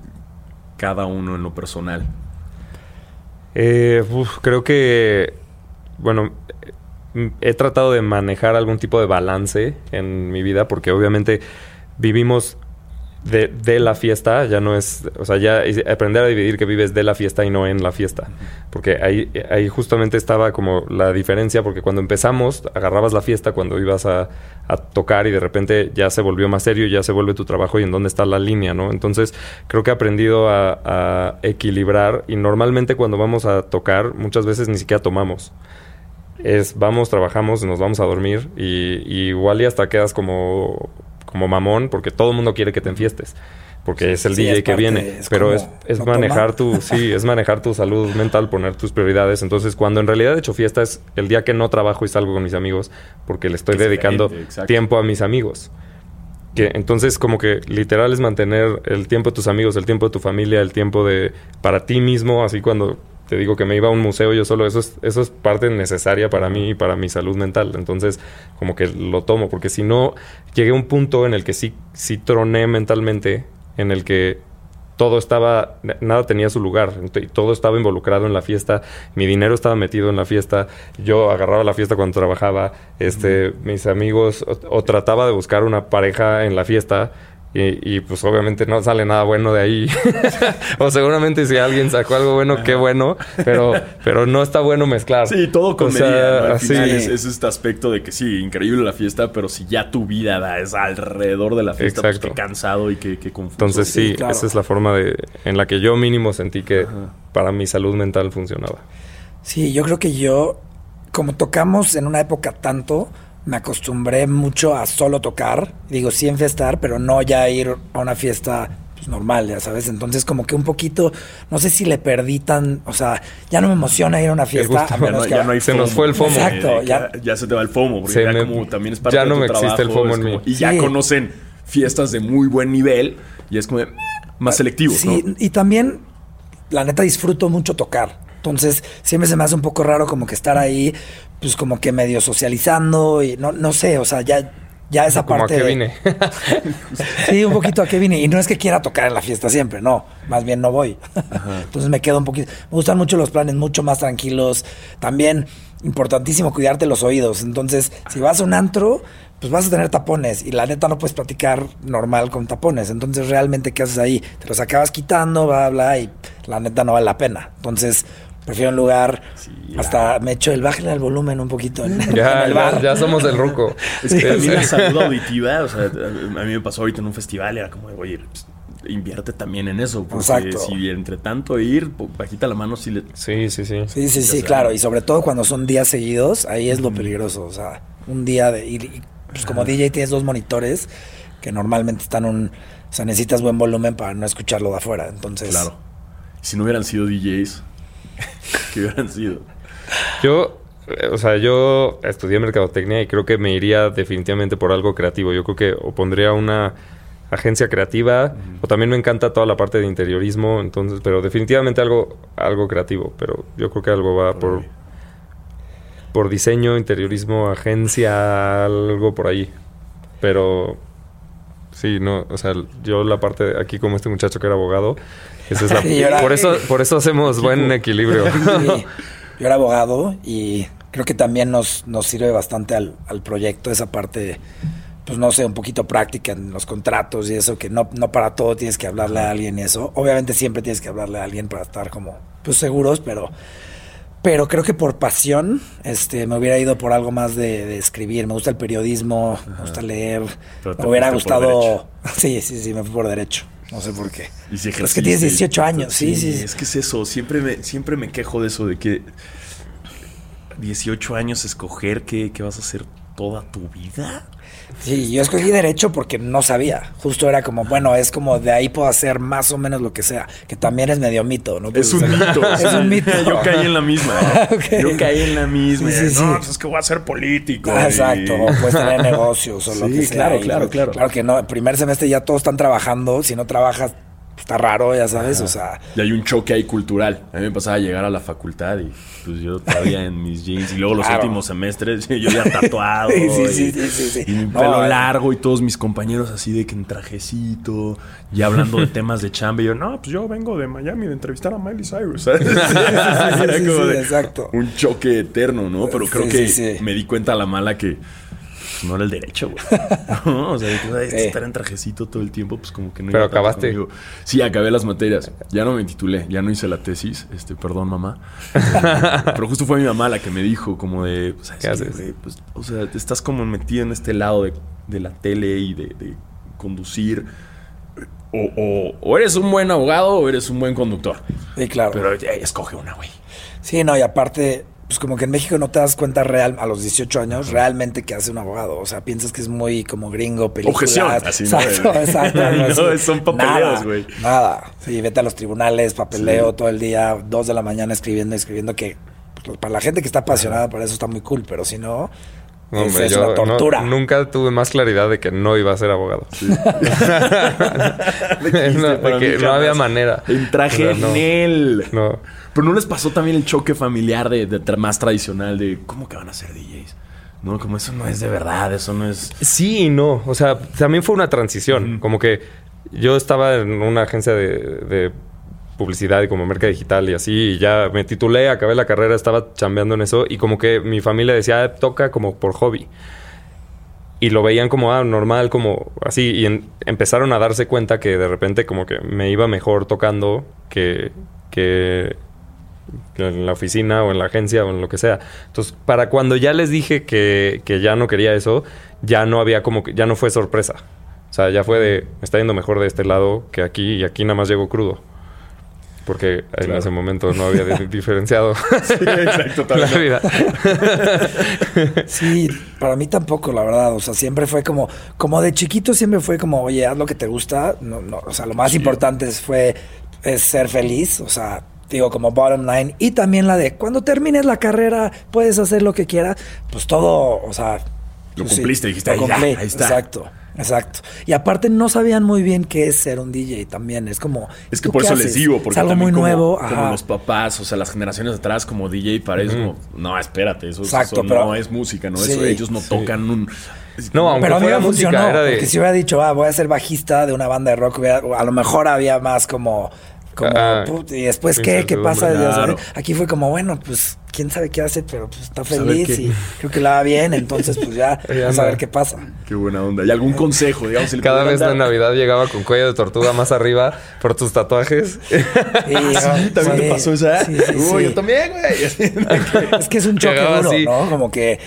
cada uno en lo personal. Eh, uf, creo que, bueno, he tratado de manejar algún tipo de balance en mi vida porque obviamente vivimos de, de, la fiesta, ya no es, o sea, ya aprender a dividir que vives de la fiesta y no en la fiesta. Porque ahí, ahí justamente estaba como la diferencia, porque cuando empezamos, agarrabas la fiesta cuando ibas a, a, tocar y de repente ya se volvió más serio, ya se vuelve tu trabajo y en dónde está la línea, ¿no? Entonces, creo que he aprendido a, equilibrar y normalmente cuando vamos a tocar, muchas veces ni siquiera tomamos es vamos, trabajamos, nos vamos a dormir y, y igual y hasta quedas como como mamón porque todo el mundo quiere que te enfiestes porque es el sí, DJ es que parte, viene, es pero es, es no manejar toma. tu sí, es manejar tu salud mental, poner tus prioridades. Entonces, cuando en realidad he hecho fiesta es el día que no trabajo y salgo con mis amigos porque le estoy Es dedicando tiempo a mis amigos. Que entonces como que literal es mantener el tiempo de tus amigos, el tiempo de tu familia, el tiempo de para ti mismo, así cuando te digo que me iba a un museo yo solo, eso es, eso es parte necesaria para mí y para mi salud mental. Entonces, como que lo tomo, porque si no, llegué a un punto en el que sí, sí troné mentalmente, en el que todo estaba, nada tenía su lugar, todo estaba involucrado en la fiesta, mi dinero estaba metido en la fiesta, yo agarraba la fiesta cuando trabajaba, este, mis amigos, o, o trataba de buscar una pareja en la fiesta. Y, y, pues obviamente no sale nada bueno de ahí. o seguramente si alguien sacó algo bueno, qué bueno. Pero, pero no está bueno mezclar. Sí, todo con O sea, medida. ¿no? Al sí. final es, es este aspecto de que sí, increíble la fiesta, pero si ya tu vida da es alrededor de la fiesta, pues Exacto. qué cansado y qué, qué confuso. Entonces sí, Sí, claro. esa es la forma de en la que yo mínimo sentí que para mi salud mental funcionaba. Sí, yo creo que yo, como tocamos en una época tanto, me acostumbré mucho a solo tocar. Digo, sí enfiestar, pero no ya ir a una fiesta pues, normal, ya sabes. Entonces, como que un poquito, no sé si le perdí tan. O sea, ya no me emociona ir a una fiesta. gusta. a ya menos no, que- ya no hay Se nos fue el FOMO. Exacto, ya- ya se te va el FOMO, porque ya me- como también es parte ya de no tu me existe el FOMO en como- mí. Y ya Sí. conocen fiestas de muy buen nivel y es como más selectivo, Sí, ¿no? y también, la neta, disfruto mucho tocar. Entonces, siempre se me hace un poco raro como que estar ahí, pues como que medio socializando y no, no sé, o sea, ya, ya esa Como a parte. qué de- vine. Sí, un poquito a qué vine. Y no es que quiera tocar en la fiesta siempre, no. Más bien no voy. Entonces me quedo un poquito. Me gustan mucho los planes, mucho más tranquilos. También, importantísimo cuidarte los oídos. Entonces, si vas a un antro, pues vas a tener tapones. Y la neta no puedes platicar normal con tapones. Entonces, realmente, ¿qué haces ahí? Te los acabas quitando, bla, bla, y la neta no vale la pena. Entonces, prefiero un lugar. hasta me echo el bájale al volumen un poquito en, en ya, el ya, bar. ya somos el ruco. Es que también la Sí. salud auditiva, o sea, a mí me pasó ahorita en un festival era como, de, oye, pues, invierte también en eso. Porque Exacto. si entre tanto ir, bajita la mano, sí le... Sí, sí, sí. Sí, sí, sí, claro. Y sobre todo cuando son días seguidos, ahí es lo peligroso. O sea, un día de. Y, pues como DJ tienes dos monitores que normalmente están un. O sea, necesitas buen volumen para no escucharlo de afuera. Entonces. Claro. Si no hubieran sido DJs, ¿qué hubieran sido? Yo, eh, o sea, yo estudié mercadotecnia y creo que me iría definitivamente por algo creativo. Yo creo que o pondría una agencia creativa o también me encanta toda la parte de interiorismo, entonces, pero definitivamente algo algo creativo, pero yo creo que algo va por por diseño, interiorismo, agencia, algo por ahí. Pero sí, no, o sea, yo la parte de aquí como este muchacho que era abogado, esa es la Sí, por eso por eso hacemos buen equilibrio. Sí. Yo era abogado y creo que también nos, nos sirve bastante al, al proyecto esa parte, pues no sé, un poquito práctica en los contratos y eso, que no, no para todo tienes que hablarle a alguien y eso. Obviamente siempre tienes que hablarle a alguien para estar como, pues seguros, pero, pero creo que por pasión, este, me hubiera ido por algo más de, de escribir. Me gusta el periodismo, me gusta leer. Pero me hubiera gustado. Sí, sí, sí, me fui por derecho. No sé por qué. Y si es que tienes ejerciste. 18 años, sí, sí. sí. Es que es eso, siempre me, siempre me quejo de eso, de que 18 años escoger qué, qué vas a hacer toda tu vida. Sí, yo escogí derecho porque no sabía. Justo era como, bueno, es como de ahí puedo hacer más o menos lo que sea. Que también es medio mito, ¿no? Es un mito. Es un mito. Yo caí en la misma. ¿eh? Yo caí en la misma. Sí, sí, no, pues es que voy a ser político. Ah, y- Exacto, o puedes tener negocios o lo que sea. claro, claro, claro. Claro que no, el primer semestre ya todos están trabajando. Si no trabajas, está raro, ya sabes. O sea, Y hay un choque ahí cultural. A mí me pasaba a llegar a la facultad y pues yo todavía en mis jeans. Y luego los Claro. últimos semestres yo ya tatuado. Sí, sí, y, sí, sí, sí, y mi No, pelo eh. largo y todos mis compañeros así de que en trajecito. Y hablando de temas de chamba. Y yo, no, pues yo vengo de Miami de entrevistar a Miley Cyrus. ¿sabes? Era sí, como sí, de exacto. Un choque eterno, ¿no? Pero creo que me di cuenta a la mala que no era el derecho, güey. No, o sea, de que, "Ay, este Sí. estar en trajecito todo el tiempo, pues como que no Pero iba acabaste. conmigo. Sí, acabé las materias. Ya no me titulé, ya no hice la tesis. Este, perdón, mamá. Pero justo fue mi mamá la que me dijo, como de, pues, ¿Qué haces? güey, pues, o sea, te estás como metido en este lado de, de la tele y de, de conducir. O, o- o eres un buen abogado o eres un buen conductor. Sí, claro. Pero eh, escoge una, güey. Sí, no, y aparte, pues como que en México no te das cuenta real, a los 18 años realmente que hace un abogado. O sea, piensas que es muy como gringo, películas. Objeción, así, ¿no? Exacto, así. No, son papeleos, Nada, güey. Nada. Sí, vete a los tribunales, papeleo Sí. todo el día, dos de la mañana escribiendo, escribiendo que pues, para la gente que está apasionada por eso está muy cool, pero si no, No, hombre, es yo una no- tortura. nunca tuve más claridad de que no iba a ser abogado. No, de que no había manera. En traje no. Nel. No. Pero no les pasó también el choque familiar de, más tradicional de cómo que van a ser DJs. No, como eso no es de verdad, eso no es. Sí y no. O sea, también fue una transición. Como que yo estaba en una agencia de, de publicidad y como merca digital y así. Y ya me titulé, acabé la carrera, estaba chambeando en eso. Y como que mi familia decía, "Ah, toca como por hobby. Y lo veían como ah, normal, como así. Y empezaron a darse cuenta que de repente como que me iba mejor tocando que, que que en la oficina o en la agencia o en lo que sea. Entonces, para cuando ya les dije que, que ya no quería eso, ya no había como que, ya no fue sorpresa. O sea, ya fue de, me está yendo mejor de este lado que aquí y aquí nada más llego crudo. Porque en ese momento no había di- diferenciado exacto, la vida. Sí, para mí tampoco, la verdad. O sea, siempre fue como, como de chiquito siempre fue como, oye, haz lo que te gusta. No, no, o sea, lo más importante es- fue es ser feliz. O sea, digo, como bottom line. Y también la de cuando termines la carrera, puedes hacer lo que quieras. Pues todo, o sea. Lo pues sí, cumpliste, dijiste, lo "Ahí ya, cumplí". ahí está. Exacto. Exacto. Y aparte no sabían muy bien qué es ser un DJ también. Es como. Es que ¿tú por eso les haces? digo, porque es algo muy como, nuevo. como los papás, o sea, las generaciones atrás, como DJ, para eso, como, no, espérate, eso, Exacto, eso pero- no es música, ¿no? Sí. Eso, ellos no tocan un. No, aunque Pero a mí me música, funcionó, era de... porque si hubiera dicho, ah, voy a ser bajista de una banda de rock, hubiera- a lo mejor había más como, como, Ah, put, y después, ¿qué? ¿Qué pasa? claro. Aquí fue como, bueno, pues, quién sabe qué hace, pero pues está Saber feliz y creo que la va bien, entonces pues ya, vamos a ver qué pasa. Qué buena onda. ¿Y algún consejo, digamos? si Cada vez la Navidad llegaba con cuello de tortuga más arriba por tus tatuajes. Sí, también te pasó esa. Sí, sí, Uy, sí. yo también, güey. Es que es un choque Llegaba duro, así. ¿no? Como que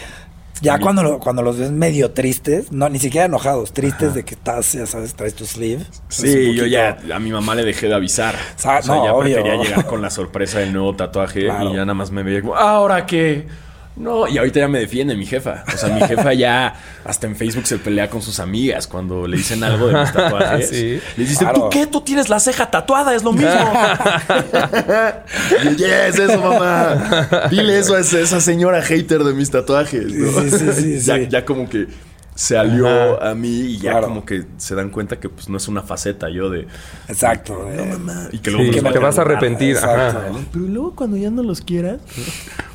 ya cuando, lo- cuando los ves medio tristes, no, ni siquiera enojados, tristes de que estás, ya sabes, traes tu sleeve. Sí, yo ya a mi mamá le dejé de avisar. Sa- o sea, no, ya obvio. prefería llegar con la sorpresa del nuevo tatuaje Claro. y ya nada más me veía como, ¿ahora qué? No, y ahorita ya me defiende mi jefa. O sea, mi jefa ya hasta en Facebook se pelea con sus amigas cuando le dicen algo de mis tatuajes. Sí. Les dicen, Claro. ¿tú qué? Tú tienes la ceja tatuada, es lo mismo. y yes, eso, mamá. Dile eso a esa esa señora hater de mis tatuajes. ¿no? Sí, sí, sí, ya, sí. ya como que se alió Ajá. a mí y ya Claro. como que se dan cuenta que pues no es una faceta yo de Exacto. no eh, mamá y que Sí, luego que te va vas a arrepentir. Ajá. pero luego cuando ya no los quieras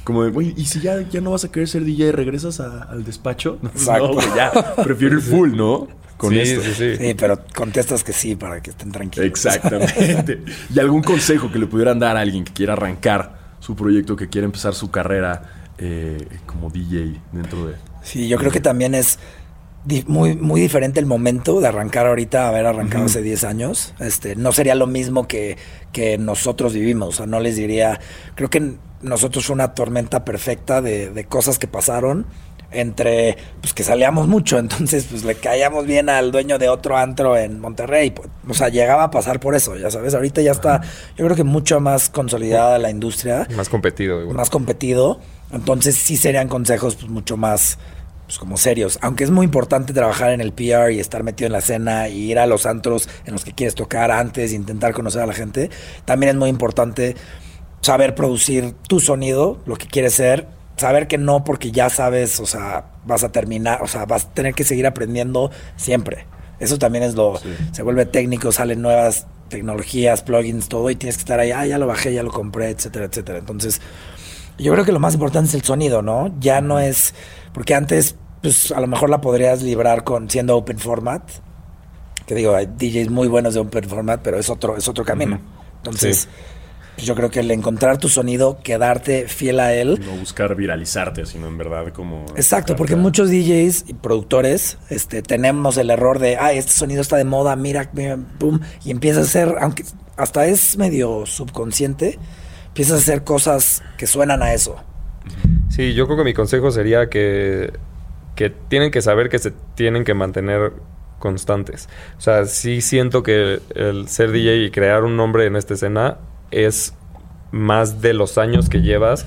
como de güey y si ya, ya no vas a querer ser DJ regresas a- al despacho no, Exacto. no, güey, ya prefiero ir full no con sí, esto sí, sí. Sí, pero contestas que sí para que estén tranquilos. exactamente y algún consejo que le pudieran dar a alguien que quiera arrancar su proyecto que quiera empezar su carrera eh, como DJ dentro de Sí, yo creo que también es muy, muy diferente el momento de arrancar ahorita haber arrancado hace 10 años. Este, no sería lo mismo que, que nosotros vivimos. O sea, no les diría. Creo que nosotros fue una tormenta perfecta de, de cosas que pasaron. Entre pues que salíamos mucho, entonces pues le caíamos bien al dueño de otro antro en Monterrey. pues, O sea, llegaba a pasar por eso, ya sabes. Ahorita ya está, yo creo que mucho más consolidada la industria Más competido. igual. más competido. Entonces sí serían consejos pues, mucho más pues, como serios. Aunque es muy importante trabajar en el PR y estar metido en la escena y ir a los antros en los que quieres tocar antes, intentar conocer a la gente. También es muy importante saber producir tu sonido, lo que quieres ser. Saber que no porque ya sabes, o sea, vas a terminar, o sea, vas a tener que seguir aprendiendo siempre. Eso también es lo... Se vuelve técnico, salen nuevas tecnologías, plugins, todo, y tienes que estar ahí, ah, ya lo bajé, ya lo compré, etcétera, etcétera. Entonces, yo creo que lo más importante es el sonido, ¿no? Ya no es. Porque antes, pues a lo mejor la podrías librar con siendo open format. Que digo, hay DJs muy buenos de open format, pero es otro, es otro camino. Entonces, pues yo creo que el encontrar tu sonido, quedarte fiel a él. No buscar viralizarte, sino en verdad como... Exacto, porque muchos DJs y productores este, tenemos el error de, ah, este sonido está de moda, mira, mira, boom, y empiezas a hacer, aunque hasta es medio subconsciente, empiezas a hacer cosas que suenan a eso. Sí, yo creo que mi consejo sería que, que tienen que saber que se tienen que mantener constantes. O sea, sí siento que el ser DJ y crear un nombre en esta escena es más de los años que llevas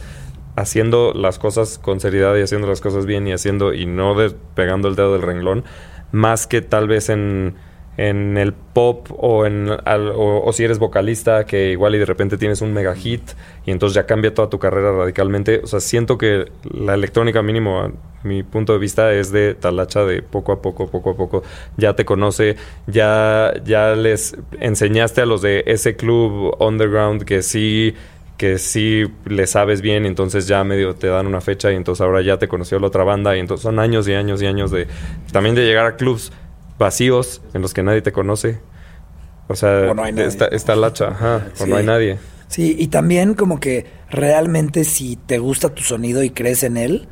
haciendo las cosas con seriedad y haciendo las cosas bien y haciendo y no pegando el dedo del renglón, más que tal vez en en el pop o en o, si eres vocalista que igual y de repente tienes un mega hit y entonces ya cambia toda tu carrera radicalmente. O sea, siento que la electrónica mínimo a mi punto de vista es de talacha de poco a poco, poco a poco ya te conoce, ya ya les enseñaste a los de ese club underground que sí que sí le sabes bien, entonces ya medio te dan una fecha y entonces ahora ya te conoció la otra banda y entonces son años y años y años de también de llegar a clubs vacíos en los que nadie te conoce. O sea, no Está, lacha, ajá, o no hay nadie. Sí, y también como que realmente si te gusta tu sonido y crees en él,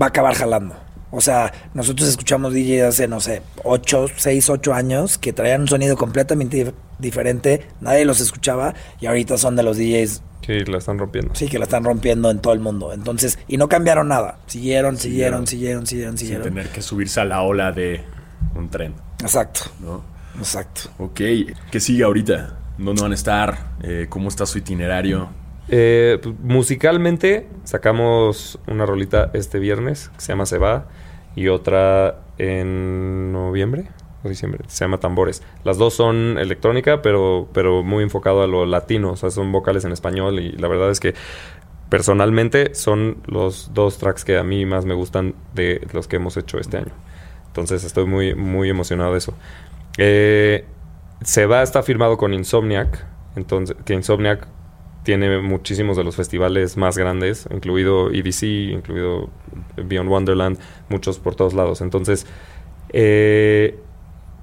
va a acabar jalando. O sea, nosotros escuchamos DJs hace, no sé, 8, 6, 8 años que traían un sonido completamente diferente, nadie los escuchaba y ahorita son de los DJs. Sí, la están rompiendo. Sí, que la están rompiendo en todo el mundo. Entonces, y no cambiaron nada. Siguieron, siguieron, siguieron, siguieron, siguieron. Sin tener que subirse a la ola de un tren. Exacto. Exacto. Ok, ¿qué sigue ahorita? ¿Dónde van a estar? Eh, ¿Cómo está su itinerario? Eh, pues, musicalmente sacamos una rolita este viernes que se llama Se va y otra en noviembre o diciembre, se llama Tambores. Las dos son electrónica, pero, pero muy enfocado a lo latino, o sea, son vocales en español y la verdad es que personalmente son los dos tracks que a mí más me gustan de los que hemos hecho este año. Entonces estoy muy, muy emocionado de eso. Eh, se va, está firmado con Insomniac, entonces, que Insomniac tiene muchísimos de los festivales más grandes, incluido EDC, incluido Beyond Wonderland, muchos por todos lados. Entonces, eh,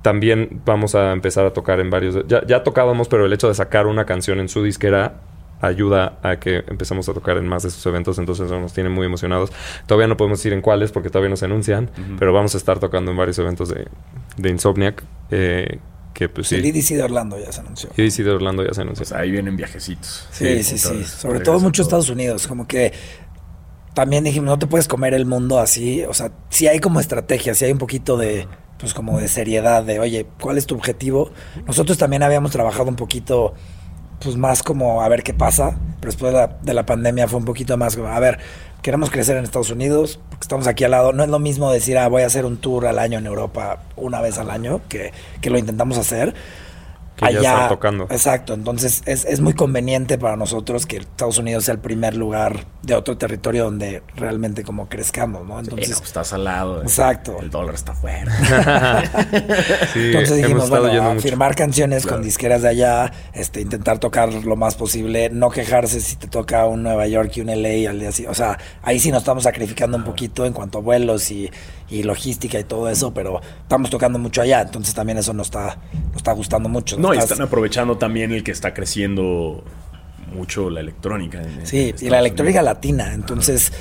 también vamos a empezar a tocar en varios... Ya, ya tocábamos, pero el hecho de sacar una canción en su disquera ayuda a que empecemos a tocar en más de esos eventos, entonces nos tiene muy emocionados. Todavía no podemos decir en cuáles porque todavía no se anuncian, pero vamos a estar tocando en varios eventos de, de Insomniac. Eh, que pues sí. El EDC de Orlando ya se anunció. EDC de Orlando ya se anunció. Pues ahí vienen viajecitos. Sí, sí, sí. Sobre todo muchos Estados Unidos. Como que también dijimos, no te puedes comer el mundo así. O sea, si hay como estrategia, si hay un poquito de, pues como de seriedad, de, oye, ¿cuál es tu objetivo? Nosotros también habíamos trabajado un poquito pues más como a ver qué pasa. Pero después de la, pandemia fue un poquito más como, a ver, queremos crecer en Estados Unidos, estamos aquí al lado. No es lo mismo decir, ah, voy a hacer un tour al año en Europa una vez al año, que, que lo intentamos hacer allá. tocando. Exacto, entonces es, es, muy conveniente para nosotros que Estados Unidos sea el primer lugar de otro territorio donde realmente como crezcamos, ¿no? Entonces pues, estás al lado. Exacto. El dólar está fuera. entonces dijimos, bueno, firmar canciones con disqueras de allá, este, intentar tocar lo más posible, no quejarse si te toca un Nueva York y un LA al día así. O sea, ahí sí nos estamos sacrificando un poquito en cuanto a vuelos y, y logística y todo eso, pero estamos tocando mucho allá, entonces también eso nos está, nos está gustando mucho. No, y están aprovechando también el que está creciendo mucho la electrónica. sí, y la electrónica latina. Entonces,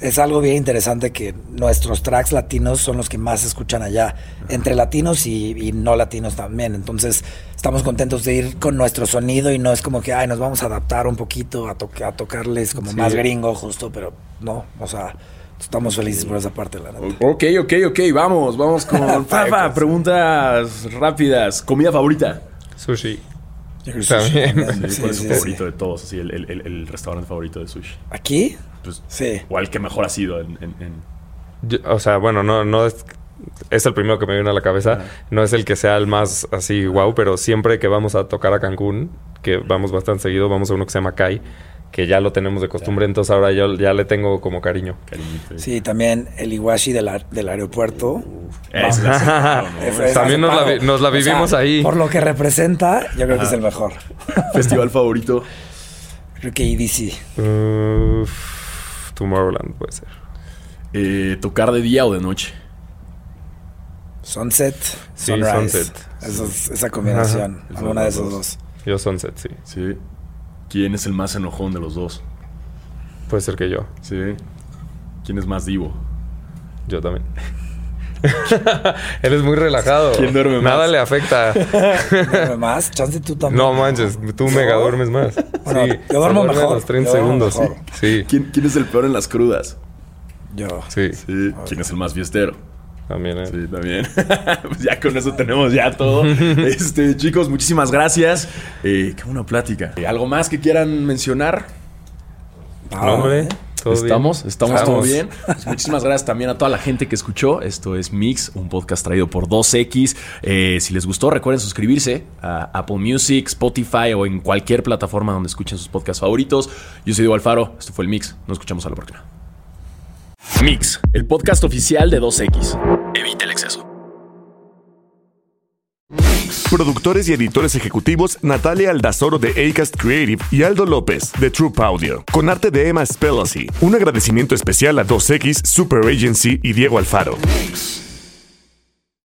es algo bien interesante que nuestros tracks latinos son los que más se escuchan allá, entre latinos y, no latinos también. Entonces, estamos contentos de ir con nuestro sonido y no es como que, ay, nos vamos a adaptar un poquito a, a tocarles como más gringo, justo, pero no, o sea. Estamos felices por esa parte, la. Ok, ok, ok. Vamos, vamos con Fafa. Preguntas rápidas. ¿Comida favorita? Sushi. También. ¿Cuál es su favorito de todos? Así, el, el, el, restaurante favorito de sushi. ¿Aquí? Pues, sí. O el que mejor ha sido en... o sea, bueno, no, no es... Es el primero que me viene a la cabeza. No es el que sea el más así wow, pero siempre que vamos a tocar a Cancún, que vamos bastante seguido, vamos a uno que se llama Kai que ya lo tenemos de costumbre, entonces ahora yo ya le tengo como cariño. Sí, también el Iwashi del, del aeropuerto. también nos la, vivimos ahí. Por lo que representa, yo creo que es el mejor. ¿Festival favorito? Creo que EDC. Tomorrowland puede ser. Eh, ¿Tocar de día o de noche? Sunset, Sunrise. Sunset. esa combinación, alguna de esos dos. Yo Sunset, sí. Sí. ¿Quién es el más enojón de los dos? Puede ser que yo. Sí. ¿Quién es más divo? Yo también. Eres muy relajado. ¿Quién duerme más? Nada le afecta. ¿Duerme más? Chance tú también. No manches, tú mega duermes más. Bueno, sí, yo duermo a mejor, los 30 yo duermo segundos. mejor. Sí, ¿Quién, quién es el peor en las crudas? Yo. sí, Sí. ¿Quién es el más fiestero? También. eh. Sí, también. pues ya con eso tenemos ya todo. Este, chicos, muchísimas gracias. Eh, qué buena plática. Eh, ¿Algo más que quieran mencionar? No, hombre, ¿eh? todo bien. ¿Estamos? ¿Estamos todo bien? Pues muchísimas gracias también a toda la gente que escuchó. Esto es Mix, un podcast traído por 2X. Eh, si les gustó, recuerden suscribirse a Apple Music, Spotify o en cualquier plataforma donde escuchen sus podcasts favoritos. Yo soy Diego Alfaro. Esto fue el Mix. Nos escuchamos a la próxima. Mix, el podcast oficial de 2X. Evita el exceso. Productores y editores ejecutivos Natalia Aldazoro de Acast Creative y Aldo López de Troop Audio. Con arte de Emma Spellacy. Un agradecimiento especial a 2X, Super Agency y Diego Alfaro.